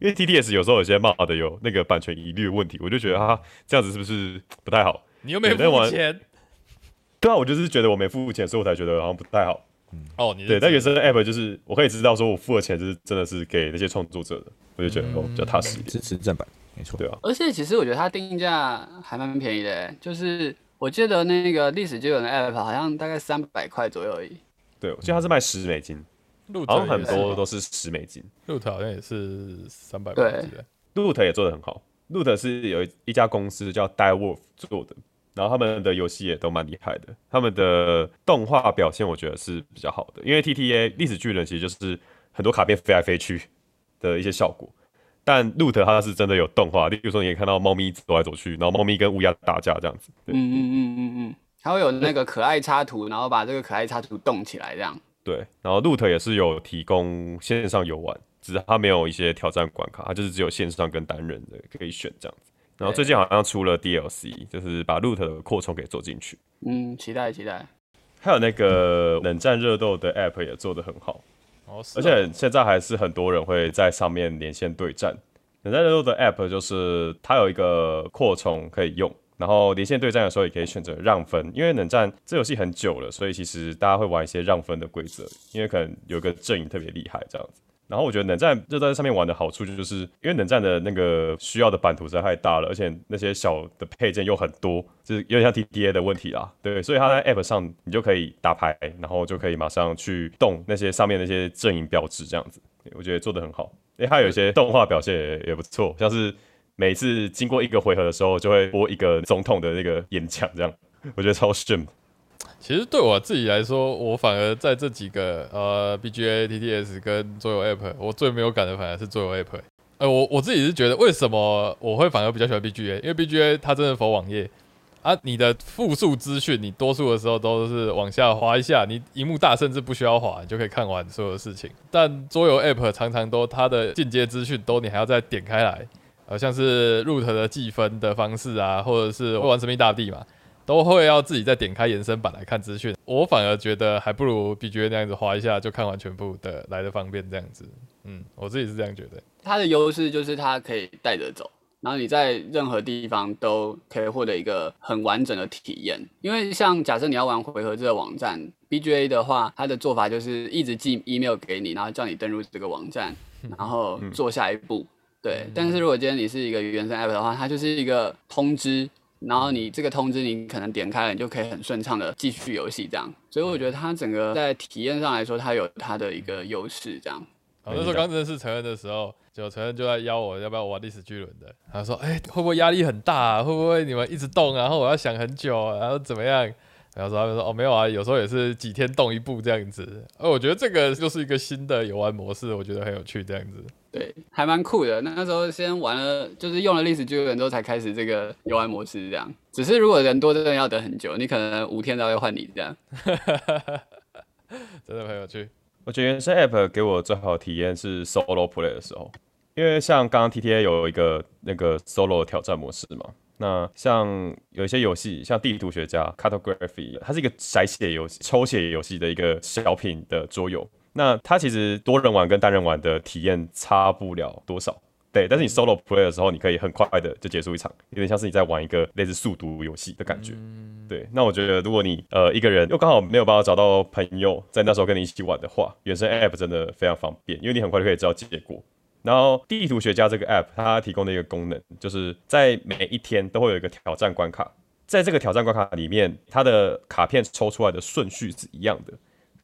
因为 TTS 有时候有些骂的有那个版权疑虑问题，我就觉得啊这样子是不是不太好？你又没付钱对啊，我就是觉得我没付钱，所以我才觉得好像不太好。哦，你对，但原生的 App 就是我可以知道说我付的钱就是真的是给那些创作者的，我就觉得哦比较踏实一点。支持正版，没错。对啊，而且其实我觉得它定价还蛮便宜的，欸就是我记得那个历史巨人的 app 好像大概三百块左右而已。对，我记得它是卖十美金，路好像很多都是十美金。路特好像也是三百对块之类。Loot 也做的很好，Loot 是有一家公司叫 Die Wolf 做的，然后他们的游戏也都蛮厉害的，他们的动画表现我觉得是比较好的，因为 TTA 历史巨人其实就是很多卡片飞来飞去的一些效果，但 Loot 它是真的有动画，例如说你可以看到猫咪走来走去，然后猫咪跟乌鸦打架这样子，对。嗯嗯嗯嗯嗯，它会有那个可爱插图，然后把这个可爱插图动起来，这样。对，然后 Loot 也是有提供线上游玩，只是它没有一些挑战关卡，它就是只有线上跟单人的可以选这样子。然后最近好像出了 DLC，就是把 Root 的扩充给做进去。嗯，期待期待。还有那个冷战热斗的 App 也做得很好，哦，是而哦且现在还是很多人会在上面连线对战。冷战热斗的 App 就是它有一个扩充可以用，然后连线对战的时候也可以选择让分，因为冷战这游戏很久了，所以其实大家会玩一些让分的规则，因为可能有一个阵营特别厉害这样子。然后我觉得冷战热斗在上面玩的好处就是，因为冷战的那个需要的版图实在太大了，而且那些小的配件又很多，就是有点像 TDA 的问题啦。对，所以它在 App 上你就可以打牌，然后就可以马上去动那些上面那些阵营标志，这样子，我觉得做的很好。因为，它有一些动画表现也也不错，像是每次经过一个回合的时候，就会播一个总统的那个演讲，这样我觉得超炫。其实对我自己来说，我反而在这几个呃 BGA、TTS 跟桌游 App，我最没有感的反而是桌游 App。呃，我我自己是觉得，为什么我会反而比较喜欢 BGA？因为 BGA 它真的否网页啊，你的复述资讯，你多数的时候都是往下滑一下，你荧幕大甚至不需要滑，你就可以看完所有的事情。但桌游 App 常常都它的进阶资讯都你还要再点开来，呃，像是 root 的计分的方式啊，或者是会玩神秘大地嘛，都会要自己再点开延伸版来看资讯。我反而觉得还不如 BGA 那样子划一下就看完全部的来的方便这样子。嗯，我自己是这样觉得。它的优势就是它可以带着走，然后你在任何地方都可以获得一个很完整的体验。因为像假设你要玩回合制的网站，BGA 的话，它的做法就是一直寄 email 给你，然后叫你登录这个网站，然后做下一步。对，但是如果今天你是一个原生 app 的话，它就是一个通知，然后你这个通知你可能点开了，你就可以很顺畅的继续游戏这样。所以我觉得它整个在体验上来说，它有它的一个优势这样。好，那时候刚认识陈恩的时候，就陈恩就在邀我要不要玩历史巨轮的。他说：“哎、会不会压力很大、啊？会不会你们一直动，然后我要想很久，啊然后怎么样？”然后说他们说：“哦，没有啊，有时候也是几天动一步这样子。”而，我觉得这个就是一个新的游玩模式，我觉得很有趣这样子。对，还蛮酷的。那那时候先玩了，就是用了历史巨人之后才开始这个游玩模式这样。只是如果人多，真的要等很久，你可能五天才会换你这样。真的很有趣。我觉得原生 App 给我最好的体验是 Solo Play 的时候，因为像刚刚 TTA 有一个那个 Solo 挑战模式嘛，那像有一些游戏，像地图学家 Cartography，它是一个筛写游戏、抽写游戏的一个小品的桌游。那它其实多人玩跟单人玩的体验差不了多少，对。但是你 Solo Play 的时候，你可以很快的就结束一场，有点像是你在玩一个类似速读游戏的感觉。对，那我觉得如果你呃一个人又刚好没有办法找到朋友在那时候跟你一起玩的话，原生 App 真的非常方便，因为你很快就可以知道结果。然后地图学家这个 app 它提供的一个功能，就是在每一天都会有一个挑战关卡，在这个挑战关卡里面，它的卡片抽出来的顺序是一样的，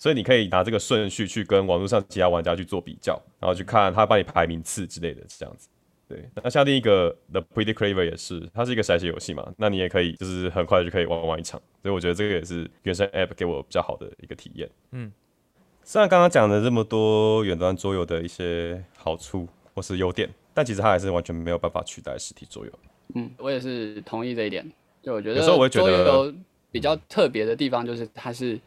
所以你可以拿这个顺序去跟网络上其他玩家去做比较，然后去看他帮你排名次之类的这样子。对，那像另一个 The Pretty Clever 也是，它是一个筛选游戏嘛，那你也可以就是很快就可以玩玩一场，所以我觉得这个也是原生 app 给我比较好的一个体验。嗯，虽然刚刚讲了这么多远端桌游的一些好处或是优点，但其实它还是完全没有办法取代实体桌游。嗯，我也是同意这一点。就我觉得，有时候我会觉得桌游比较特别的地方就是它是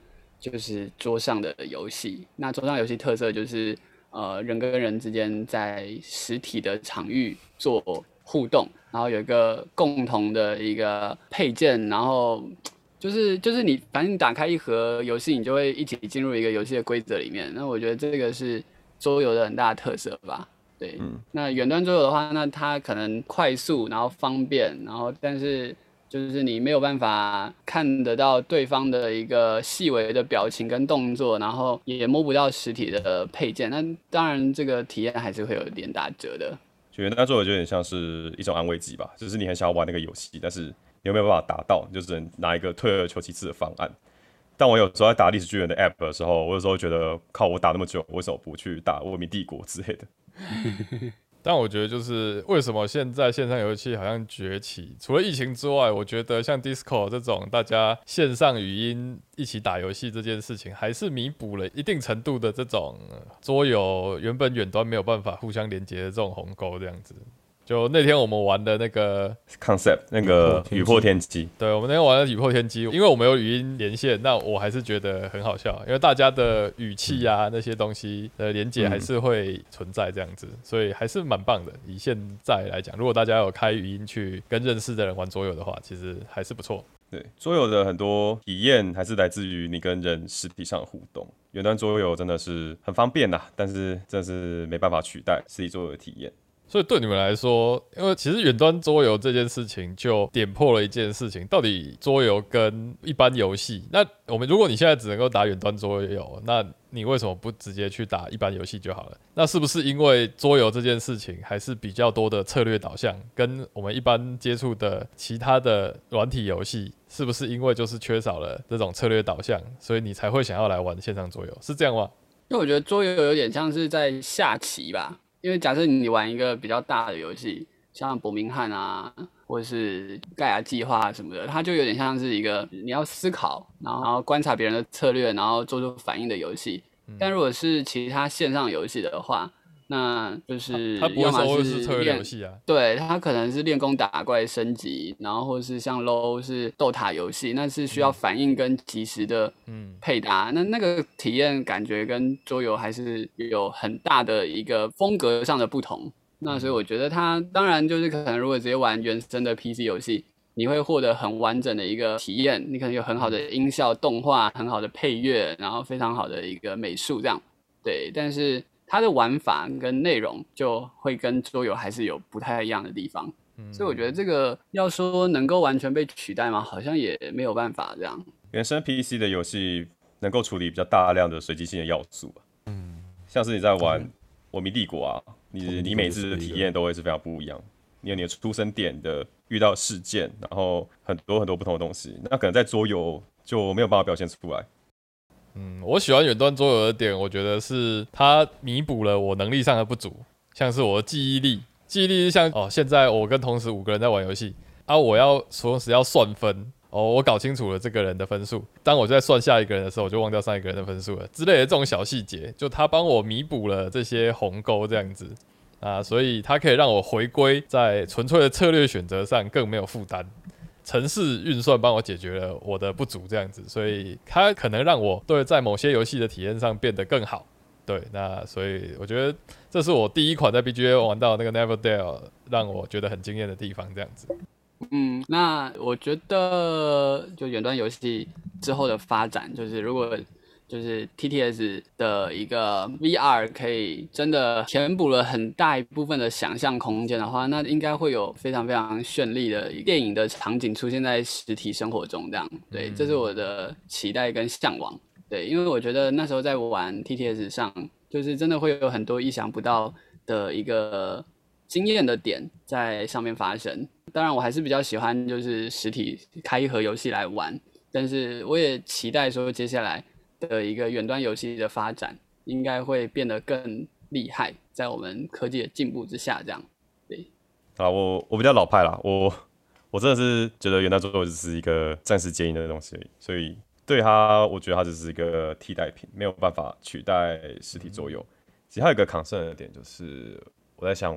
就是桌上的游戏。那桌上游戏特色就是呃人跟人之间在实体的场域做互动，然后有一个共同的一个配件，然后就是就是你反正你打开一盒游戏，你就会一起进入一个游戏的规则里面。那我觉得这个是桌游的很大的特色吧。对，那远端桌游的话，那它可能快速，然后方便，然后但是就是你没有办法看得到对方的一个细微的表情跟动作，然后也摸不到实体的配件，那当然这个体验还是会有点打折的。就远端桌游就有点像是一种安慰剂吧，就是你很想要玩那个游戏，但是你有没有办法达到，就只能拿一个退而求其次的方案。但我有时候在打历史巨人的 app 的时候，我有时候觉得靠，我打那么久，为什么不去打文明帝国之类的？但我觉得就是为什么现在线上游戏好像崛起，除了疫情之外，我觉得像 Discord 这种大家线上语音一起打游戏这件事情，还是弥补了一定程度的这种桌游原本远端没有办法互相连接的这种鸿沟，这样子。就那天我们玩的那个 concept 那个雨破天机，对我们那天玩的雨破天机，因为我们有语音连线，那我还是觉得很好笑，因为大家的语气啊那些东西的连接还是会存在这样子，所以还是蛮棒的。以现在来讲，如果大家有开语音去跟认识的人玩桌游的话，其实还是不错。对，桌游的很多体验还是来自于你跟人实体上的互动。远端桌游真的是很方便呐，但是真的是没办法取代实体桌游的体验。所以对你们来说，因为其实远端桌游这件事情就点破了一件事情：到底桌游跟一般游戏，那我们如果你现在只能够打远端桌游，那你为什么不直接去打一般游戏就好了？那是不是因为桌游这件事情还是比较多的策略导向，跟我们一般接触的其他的软体游戏，是不是因为就是缺少了这种策略导向，所以你才会想要来玩线上桌游？是这样吗？因为我觉得桌游有点像是在下棋吧。因为假设你玩一个比较大的游戏，像伯明翰啊，或者是盖亚计划什么的，它就有点像是一个你要思考，然后观察别人的策略，然后做出反应的游戏。但如果是其他线上游戏的话，那就是他不会是策略游戏啊，对，他可能是练功打怪升级，然后或是像 low 是斗塔游戏，那是需要反应跟及时的嗯。配搭，那那个体验感觉跟桌游还是有很大的一个风格上的不同。那所以我觉得他当然就是可能如果直接玩原生的 PC 游戏，你会获得很完整的一个体验，你可能有很好的音效、动画、很好的配乐，然后非常好的一个美术这样，对，但是。它的玩法跟内容就会跟桌游还是有不太一样的地方，所以我觉得这个要说能够完全被取代吗？好像也没有办法这样。原生 PC 的游戏能够处理比较大量的随机性的要素，嗯，像是你在玩《文明帝国》啊，你你每次的体验都会是非常不一样，你有你的出生点的遇到事件，然后很多很多不同的东西，那可能在桌游就没有办法表现出来。嗯，我喜欢远端桌游的点，我觉得是它弥补了我能力上的不足，像是我的记忆力，记忆力像哦，现在我跟同时五个人在玩游戏，啊，我要同时要算分，哦，我搞清楚了这个人的分数，当我在算下一个人的时候，我就忘掉上一个人的分数了，之类的这种小细节，就他帮我弥补了这些鸿沟，这样子啊，所以它可以让我回归在纯粹的策略选择上更没有负担。城市运算帮我解决了我的不足，这样子，所以它可能让我对在某些游戏的体验上变得更好。对，那所以我觉得这是我第一款在 BGA 玩到那个 Neverdale 让我觉得很惊艳的地方，这样子。嗯，那我觉得就远端游戏之后的发展，就是如果。就是 T T S 的一个 V R 可以真的填补了很大一部分的想象空间的话，那应该会有非常非常绚丽的电影的场景出现在实体生活中。这样，对，这是我的期待跟向往。对，因为我觉得那时候在玩 T T S 上，就是真的会有很多意想不到的一个经验的点在上面发生。当然，我还是比较喜欢就是实体开一盒游戏来玩，但是我也期待说接下来的一个远端游戏的发展应该会变得更厉害，在我们科技的进步之下，这样。对啊，我我比较老派啦，我我真的是觉得远端桌游只是一个暂时接应的东西所以对它，我觉得它只是一个替代品，没有办法取代实体桌游。其实还有一个抗胜的点就是，我在想，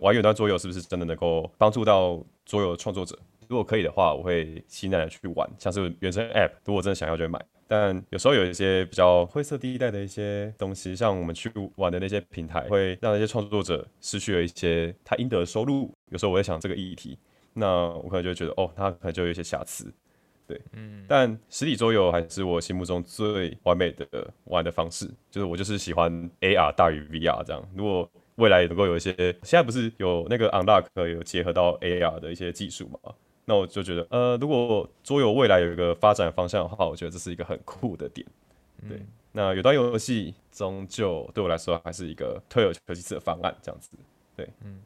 玩远端桌游是不是真的能够帮助到桌游创作者？如果可以的话，我会期待的去玩，像是原生 App，如果真的想要就会买。但有时候有一些比较灰色地带的一些东西，像我们去玩的那些平台，会让那些创作者失去了一些他应得的收入。有时候我在想这个议题，那我可能就觉得，哦，他可能就有一些瑕疵，对，嗯。但实体桌游还是我心目中最完美的玩的方式，就是我就是喜欢 AR 大于 VR 这样。如果未来能够有一些，现在不是有那个 Unlock 有结合到 AR 的一些技术嘛？那我就觉得，呃，如果桌游未来有一个发展方向的话，我觉得这是一个很酷的点。对，那有端游戏终究对我来说还是一个退而求其次的方案，这样子。对，嗯，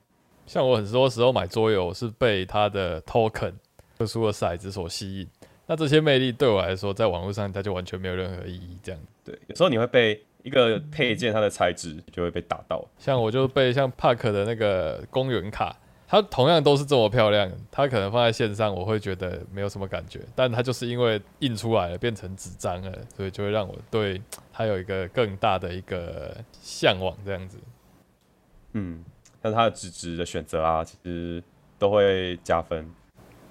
像我很多时候买桌游是被它的 token 特殊的骰子所吸引，那这些魅力对我来说，在网络上它就完全没有任何意义。这样，对，有时候你会被一个配件它的材质就会被打到，像我就被像 Park 的那个公园卡。它同样都是这么漂亮，它可能放在线上我会觉得没有什么感觉，但它就是因为印出来了变成纸张了，所以就会让我对它有一个更大的一个向往这样子。嗯，但是它的纸质的选择啊，其实都会加分。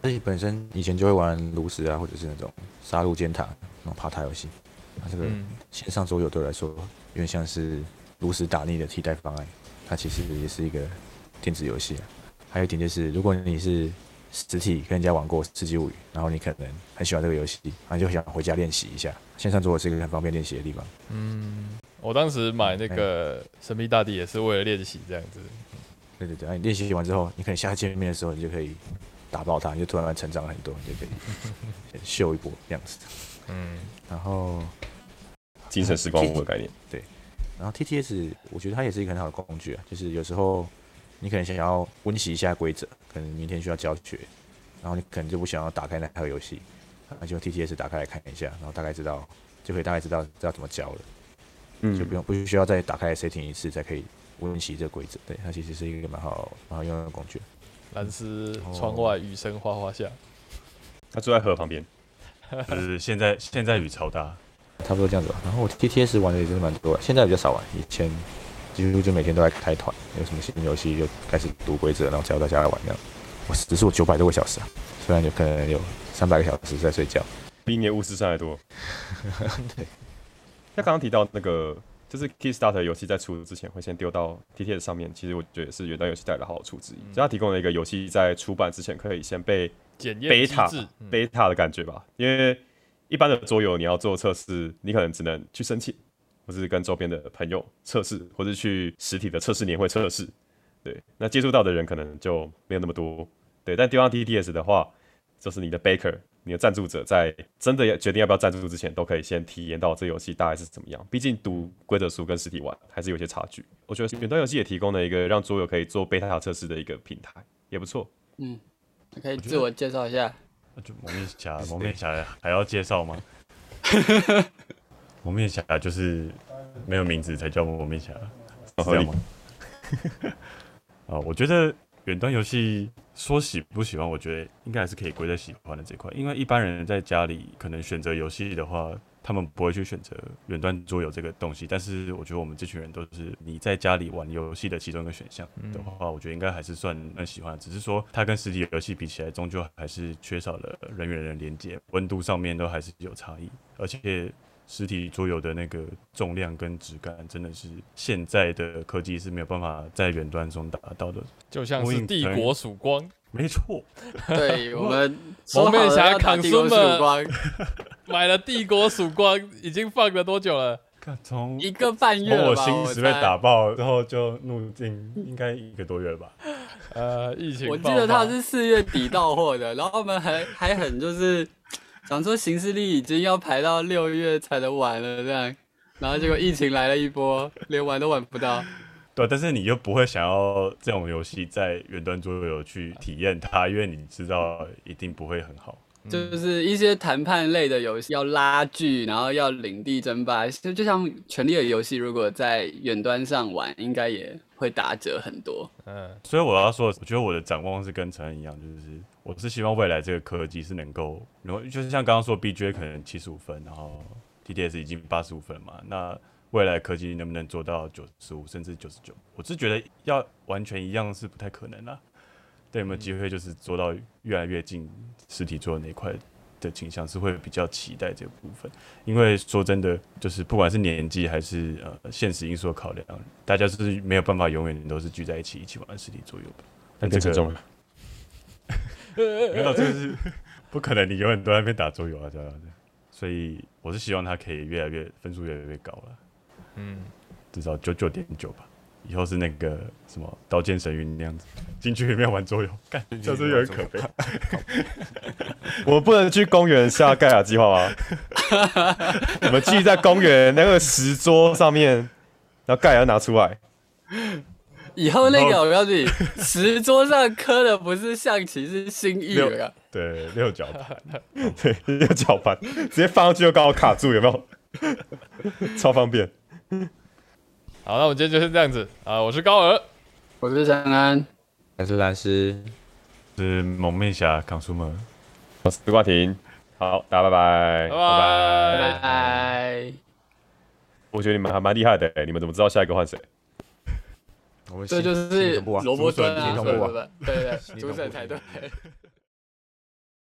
自己本身以前就会玩炉石啊，或者是那种杀戮尖塔那种爬塔游戏，它这个线上桌游对我来说，有点像是炉石打逆的替代方案。它其实也是一个电子游戏啊。还有一点就是，如果你是实体跟人家玩过《世纪物语》，然后你可能很喜欢这个游戏，然后就想回家练习一下。线上桌是一个很方便练习的地方。嗯，我当时买那个《神秘大地》也是为了练习这样子。对对对，你练习完之后，你可能下次见面的时候，你就可以打爆它，你就突然成长了很多，你就可以 秀一波这样子。嗯，然后精神时光屋的概念。对，然后 TTS 我觉得它也是一个很好的工具啊，就是有时候。你可能想要温习一下规则，可能明天需要教学，然后你可能就不想要打开那套游戏，那就 T T S 打开来看一下，然后大概知道，就可以大概知道知道怎么教了，嗯，就不用不需要再打开 setting 一次才可以温习这个规则，对，它其实是一个蛮好蛮好用的工具。蓝斯窗外雨声哗哗下，他住在河旁边，就是现在现在雨超大，差不多这样子吧。然后我 T T S 玩的也真的蛮多，现在比较少玩，以前。几乎就每天都在开团，有什么新游戏就开始读规则，然后教大家来玩这样。我只是我九百多个小时啊，虽然有可能有三百个小时在睡觉，比你巫师上还多。对。那刚刚提到那个，就是 Kickstarter 游戏在出之前会先丢到 TTS 上面，其实我觉得是原端游戏带来的好处之一。就它提供了一个游戏在出版之前可以先被检验 beta beta 的感觉吧，因为一般的桌游你要做测试，你可能只能去申请。或是跟周边的朋友测试，或是去实体的测试年会测试，对，那接触到的人可能就没有那么多，对。但丢上 TTS 的话，就是你的 baker，你的赞助者在真的决定要不要赞助之前，都可以先体验到这游戏大概是怎么样。毕竟读规则书跟实体玩还是有些差距。我觉得远端游戏也提供了一个让桌友可以做 beta 测试的一个平台，也不错。嗯，可以自我介绍一下。那就蒙面侠，蒙面侠还要介绍吗？蒙面侠就是没有名字才叫蒙面侠，是这样吗？啊，我觉得远端游戏说喜不喜欢，我觉得应该还是可以归在喜欢的这块。因为一般人在家里可能选择游戏的话，他们不会去选择远端桌游这个东西。但是我觉得我们这群人都是你在家里玩游戏的其中一个选项的话，我觉得应该还是算很喜欢。只是说它跟实体游戏比起来，终究还是缺少了人与人的连接，温度上面都还是有差异，而且。实体桌游的那个重量跟质感，真的是现在的科技是没有办法在远端中达到的。就像是帝国曙光，没错。对 我们 蒙面侠扛帝国曙光，买了帝国曙光，已经放了多久了？从一个半月我心直被打爆之后就入境，应该一个多月了吧？呃，疫情，我记得他是四月底到货的，然后我们还还很就是。想说行事历已经要排到六月才能玩了，这样，然后结果疫情来了一波，连玩都玩不到。对，但是你又不会想要这种游戏在远端桌游去体验它，因为你知道一定不会很好。就是一些谈判类的游戏要拉锯，然后要领地争霸，就就像《权力的游戏》，如果在远端上玩，应该也会打折很多。嗯，所以我要说，我觉得我的展望是跟陈恩一样，就是我是希望未来这个科技是能够，然后就是像刚刚说，BJ 可能七十五分，然后 TTS 已经八十五分了嘛，那未来科技能不能做到九十五甚至九十九？我是觉得要完全一样是不太可能啦。对，有没有机会就是做到越来越近实体做的那一块的倾向，是会比较期待这个部分。因为说真的，就是不管是年纪还是呃现实因素的考量，大家是没有办法永远都是聚在一起一起玩实体桌游的。那这个重了。没有，这个是不可能，你永远都在那边打桌游啊，这样子。所以我是希望他可以越来越分数越来越高了，嗯，至少九九点九吧。以后是那个什么《刀剑神域》那样子，进去里面玩桌游，干，这是有点可悲。我们不能去公园下盖亚计划吗？我们聚在公园那个石桌上面，然后盖亚拿出来。以后那个我告诉你，石桌上刻的不是象棋，是心意了。对，六角盘，对，六角盘，直接放上去就刚好卡住，有没有？超方便。好，那我们今天就是这样子啊！我是高尔，我是陈安，我是蓝斯，是蒙面侠康叔们，我是挂婷。好，大家拜拜，拜拜拜拜。我觉得你们还蛮厉害的，你们怎么知道下一个换谁？我们这就是萝卜蹲啊，对对对对，主审才对。